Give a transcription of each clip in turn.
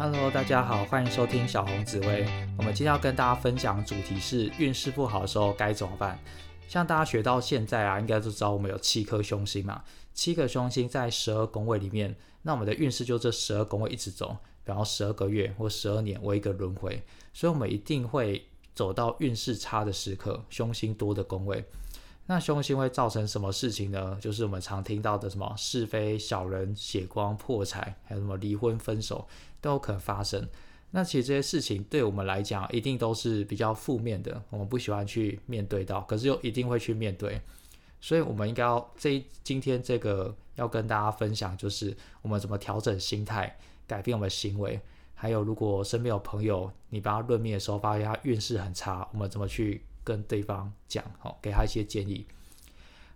Hello，大家好，欢迎收听小红紫薇。我们今天要跟大家分享主题是运势不好的时候该怎么办。像大家学到现在啊，应该都知道我们有七颗凶星嘛，七个凶星在十二宫位里面，那我们的运势就这十二宫位一直走，然后十二个月或十二年为一个轮回，所以我们一定会走到运势差的时刻，凶星多的宫位。那凶星会造成什么事情呢？就是我们常听到的什么是非、小人、血光、破财，还有什么离婚、分手，都有可能发生。那其实这些事情对我们来讲，一定都是比较负面的，我们不喜欢去面对到，可是又一定会去面对。所以，我们应该要这今天这个要跟大家分享，就是我们怎么调整心态，改变我们的行为。还有，如果身边有朋友，你帮他论命的时候，发现他运势很差，我们怎么去？跟对方讲，好，给他一些建议。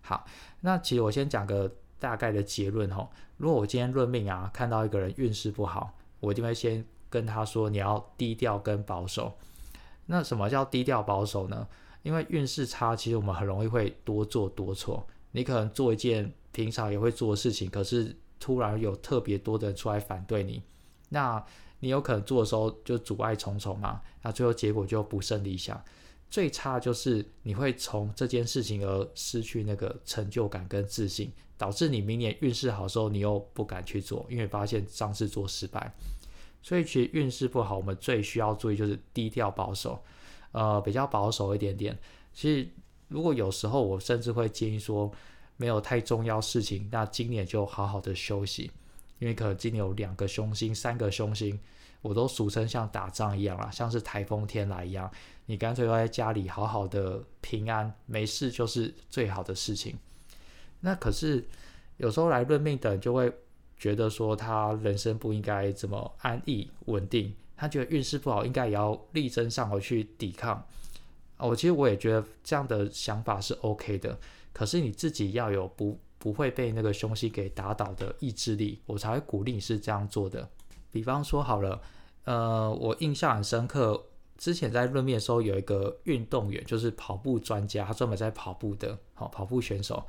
好，那其实我先讲个大概的结论，哈。如果我今天论命啊，看到一个人运势不好，我一定会先跟他说，你要低调跟保守。那什么叫低调保守呢？因为运势差，其实我们很容易会多做多错。你可能做一件平常也会做的事情，可是突然有特别多的人出来反对你，那你有可能做的时候就阻碍重重嘛，那最后结果就不甚理想。最差就是你会从这件事情而失去那个成就感跟自信，导致你明年运势好时候你又不敢去做，因为发现上次做失败。所以其实运势不好，我们最需要注意就是低调保守，呃，比较保守一点点。其实如果有时候我甚至会建议说，没有太重要事情，那今年就好好的休息，因为可能今年有两个凶星、三个凶星，我都俗称像打仗一样啦，像是台风天来一样。你干脆要在家里好好的平安没事就是最好的事情。那可是有时候来论命的人就会觉得说他人生不应该这么安逸稳定，他觉得运势不好应该也要力争上游去抵抗。我其实我也觉得这样的想法是 OK 的，可是你自己要有不不会被那个凶星给打倒的意志力，我才会鼓励你是这样做的。比方说好了，呃，我印象很深刻。之前在论面的时候，有一个运动员，就是跑步专家，他专门在跑步的，好跑步选手，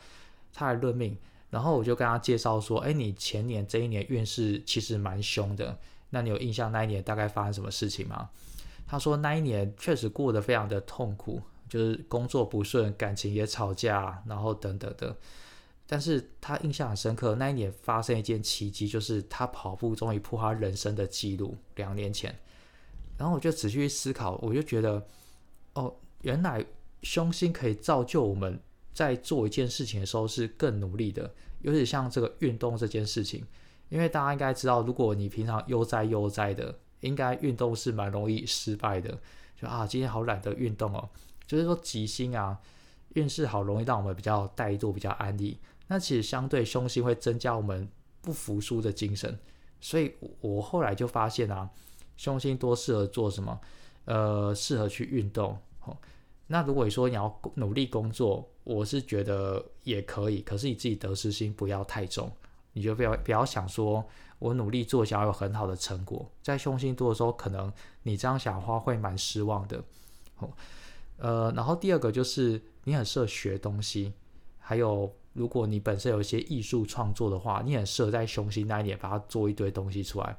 他来论命，然后我就跟他介绍说，哎，你前年这一年运势其实蛮凶的，那你有印象那一年大概发生什么事情吗？他说那一年确实过得非常的痛苦，就是工作不顺，感情也吵架，然后等等的，但是他印象很深刻，那一年发生一件奇迹，就是他跑步终于破他人生的记录，两年前。然后我就仔细思考，我就觉得，哦，原来凶星可以造就我们在做一件事情的时候是更努力的，尤其像这个运动这件事情，因为大家应该知道，如果你平常悠哉悠哉的，应该运动是蛮容易失败的。就啊，今天好懒得运动哦，就是说吉星啊，运势好容易让我们比较怠惰，比较安逸。那其实相对凶星会增加我们不服输的精神，所以我后来就发现啊。凶星多适合做什么？呃，适合去运动。哦，那如果说你要努力工作，我是觉得也可以。可是你自己得失心不要太重，你就不要不要想说我努力做想要有很好的成果。在凶星多的时候，可能你这样想的话会蛮失望的。哦，呃，然后第二个就是你很适合学东西，还有如果你本身有一些艺术创作的话，你很适合在凶星那一年把它做一堆东西出来。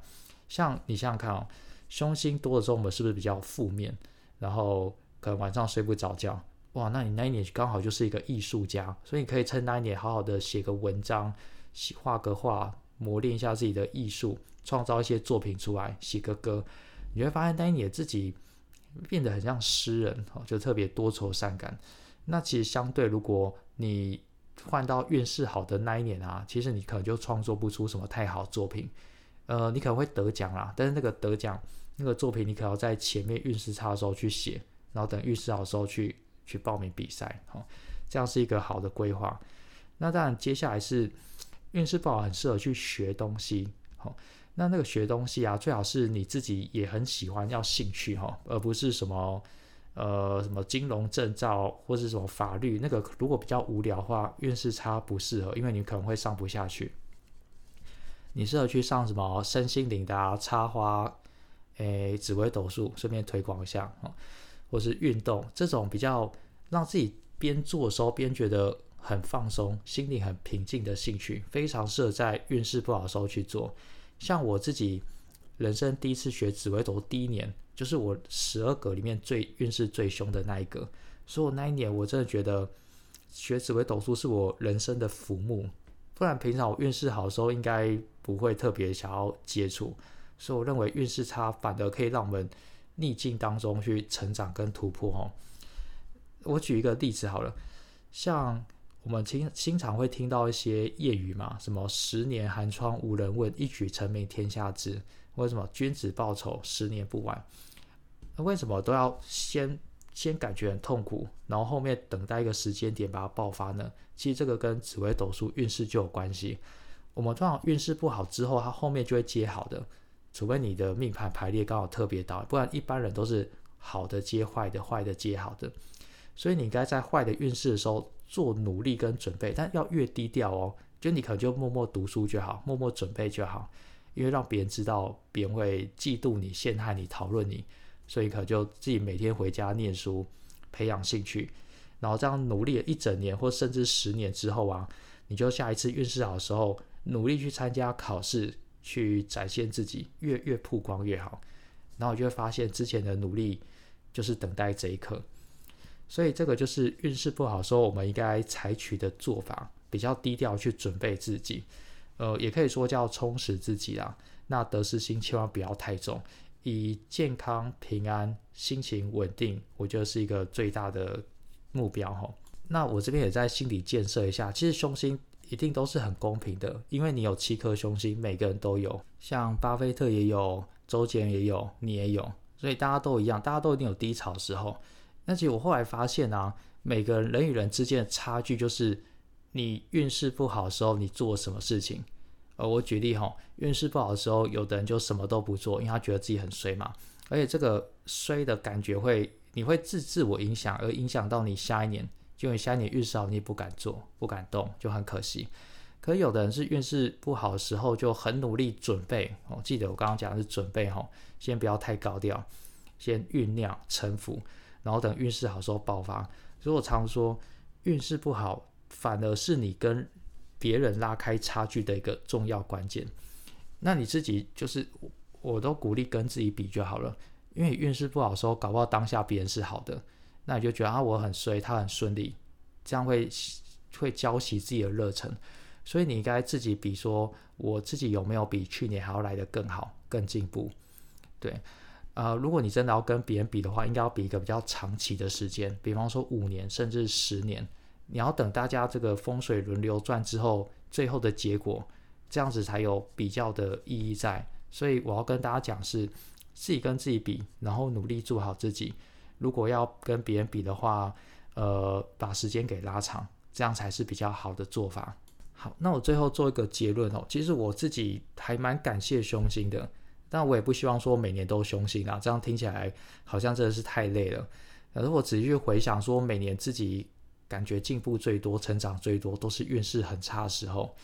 像你想想看哦。凶星多的时候，我们是不是比较负面？然后可能晚上睡不着觉，哇，那你那一年刚好就是一个艺术家，所以你可以趁那一年好好的写个文章，画个画，磨练一下自己的艺术，创造一些作品出来，写个歌，你会发现那一年自己变得很像诗人哦，就特别多愁善感。那其实相对，如果你换到运势好的那一年啊，其实你可能就创作不出什么太好作品。呃，你可能会得奖啦，但是那个得奖那个作品，你可能要在前面运势差的时候去写，然后等运势好的时候去去报名比赛，好，这样是一个好的规划。那当然，接下来是运势不好，很适合去学东西，好，那那个学东西啊，最好是你自己也很喜欢，要兴趣哈，而不是什么呃什么金融证照或是什么法律，那个如果比较无聊的话，运势差不适合，因为你可能会上不下去。你适合去上什么身心灵的，插花，诶，紫微斗数，顺便推广一下哦，或是运动这种比较让自己边做的时候边觉得很放松、心里很平静的兴趣，非常适合在运势不好的时候去做。像我自己，人生第一次学紫微斗第一年，就是我十二格里面最运势最凶的那一个，所以我那一年我真的觉得学紫微斗数是我人生的福木，不然平常我运势好的时候应该不会特别想要接触，所以我认为运势差反而可以让我们逆境当中去成长跟突破哦。我举一个例子好了，像。我们经经常会听到一些谚语嘛，什么“十年寒窗无人问，一举成名天下知”。为什么“君子报仇，十年不晚”？那为什么都要先先感觉很痛苦，然后后面等待一个时间点把它爆发呢？其实这个跟紫微斗数运势就有关系。我们通常运势不好之后，它后面就会接好的，除非你的命盘排列刚好特别倒，不然一般人都是好的接坏的，坏的接好的。所以你应该在坏的运势的时候。做努力跟准备，但要越低调哦。就你可能就默默读书就好，默默准备就好，因为让别人知道，别人会嫉妒你、陷害你、讨论你，所以可能就自己每天回家念书，培养兴趣，然后这样努力了一整年或甚至十年之后啊，你就下一次运势好的时候，努力去参加考试，去展现自己，越越曝光越好，然后你就会发现之前的努力就是等待这一刻。所以这个就是运势不好时候，我们应该采取的做法，比较低调去准备自己，呃，也可以说叫充实自己啦。那得失心千万不要太重，以健康、平安、心情稳定，我觉得是一个最大的目标哈。那我这边也在心理建设一下，其实凶星一定都是很公平的，因为你有七颗凶星，每个人都有，像巴菲特也有，周杰伦也有，你也有，所以大家都一样，大家都一定有低潮的时候。那其实我后来发现啊，每个人与人之间的差距就是，你运势不好的时候，你做什么事情。呃，我举例哈，运势不好的时候，有的人就什么都不做，因为他觉得自己很衰嘛。而且这个衰的感觉会，你会自自我影响，而影响到你下一年，就你下一年运势好，你不敢做，不敢动，就很可惜。可有的人是运势不好的时候，就很努力准备。哦，记得我刚刚讲的是准备哈，先不要太高调，先酝酿沉浮。然后等运势好时候爆发，所以我常说，运势不好反而是你跟别人拉开差距的一个重要关键。那你自己就是，我都鼓励跟自己比就好了，因为运势不好的时候，搞不好当下别人是好的，那你就觉得啊我很衰，他很顺利，这样会会浇熄自己的热忱。所以你应该自己比，说我自己有没有比去年还要来得更好、更进步，对。呃，如果你真的要跟别人比的话，应该要比一个比较长期的时间，比方说五年甚至十年。你要等大家这个风水轮流转之后，最后的结果，这样子才有比较的意义在。所以我要跟大家讲是，自己跟自己比，然后努力做好自己。如果要跟别人比的话，呃，把时间给拉长，这样才是比较好的做法。好，那我最后做一个结论哦，其实我自己还蛮感谢凶星的。但我也不希望说每年都凶星啊，这样听起来好像真的是太累了。可是我仔细回想，说每年自己 感觉进步最多、成长最多，都是运势很差的时候。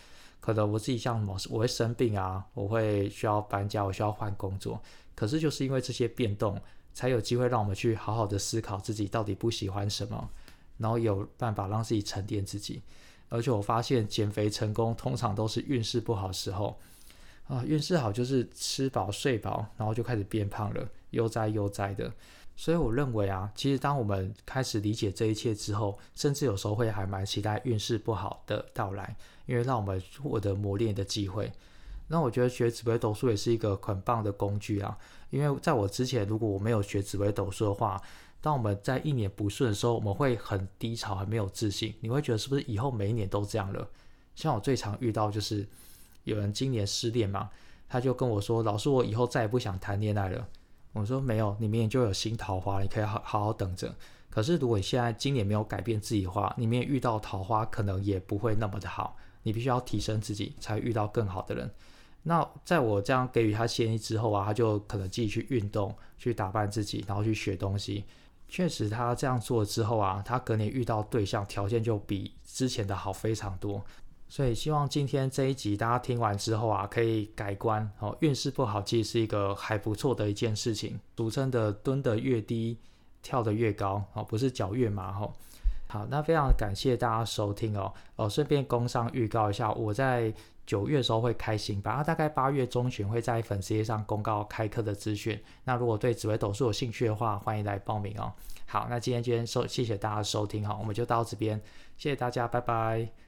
可能我自己像什么，我会生病啊，我会需要搬家，我需要换工作。可是就是因为这些变动，才有机会让我们去好好的思考自己到底不喜欢什么，然后有办法让自己沉淀自己。而且我发现减肥成功，通常都是运势不好的时候。啊，运势好就是吃饱睡饱，然后就开始变胖了，悠哉悠哉的。所以我认为啊，其实当我们开始理解这一切之后，甚至有时候会还蛮期待运势不好的到来，因为让我们获得磨练的机会。那我觉得学紫微斗数也是一个很棒的工具啊，因为在我之前如果我没有学紫微斗数的话，当我们在一年不顺的时候，我们会很低潮，很没有自信，你会觉得是不是以后每一年都这样了？像我最常遇到就是。有人今年失恋嘛，他就跟我说：“老师，我以后再也不想谈恋爱了。”我说：“没有，你明年就有新桃花，你可以好好好等着。可是如果你现在今年没有改变自己的话，你明年遇到桃花可能也不会那么的好。你必须要提升自己，才遇到更好的人。”那在我这样给予他建议之后啊，他就可能自己去运动，去打扮自己，然后去学东西。确实，他这样做之后啊，他隔年遇到对象条件就比之前的好非常多。所以希望今天这一集大家听完之后啊，可以改观哦。运势不好其实是一个还不错的一件事情，俗称的蹲得越低，跳得越高哦，不是脚越麻吼。好，那非常感谢大家收听哦。哦，顺便工商预告一下，我在九月的时候会开新班，大概八月中旬会在粉丝页上公告开课的资讯。那如果对紫微斗数有兴趣的话，欢迎来报名哦。好，那今天今天收谢谢大家收听哈，我们就到这边，谢谢大家，拜拜。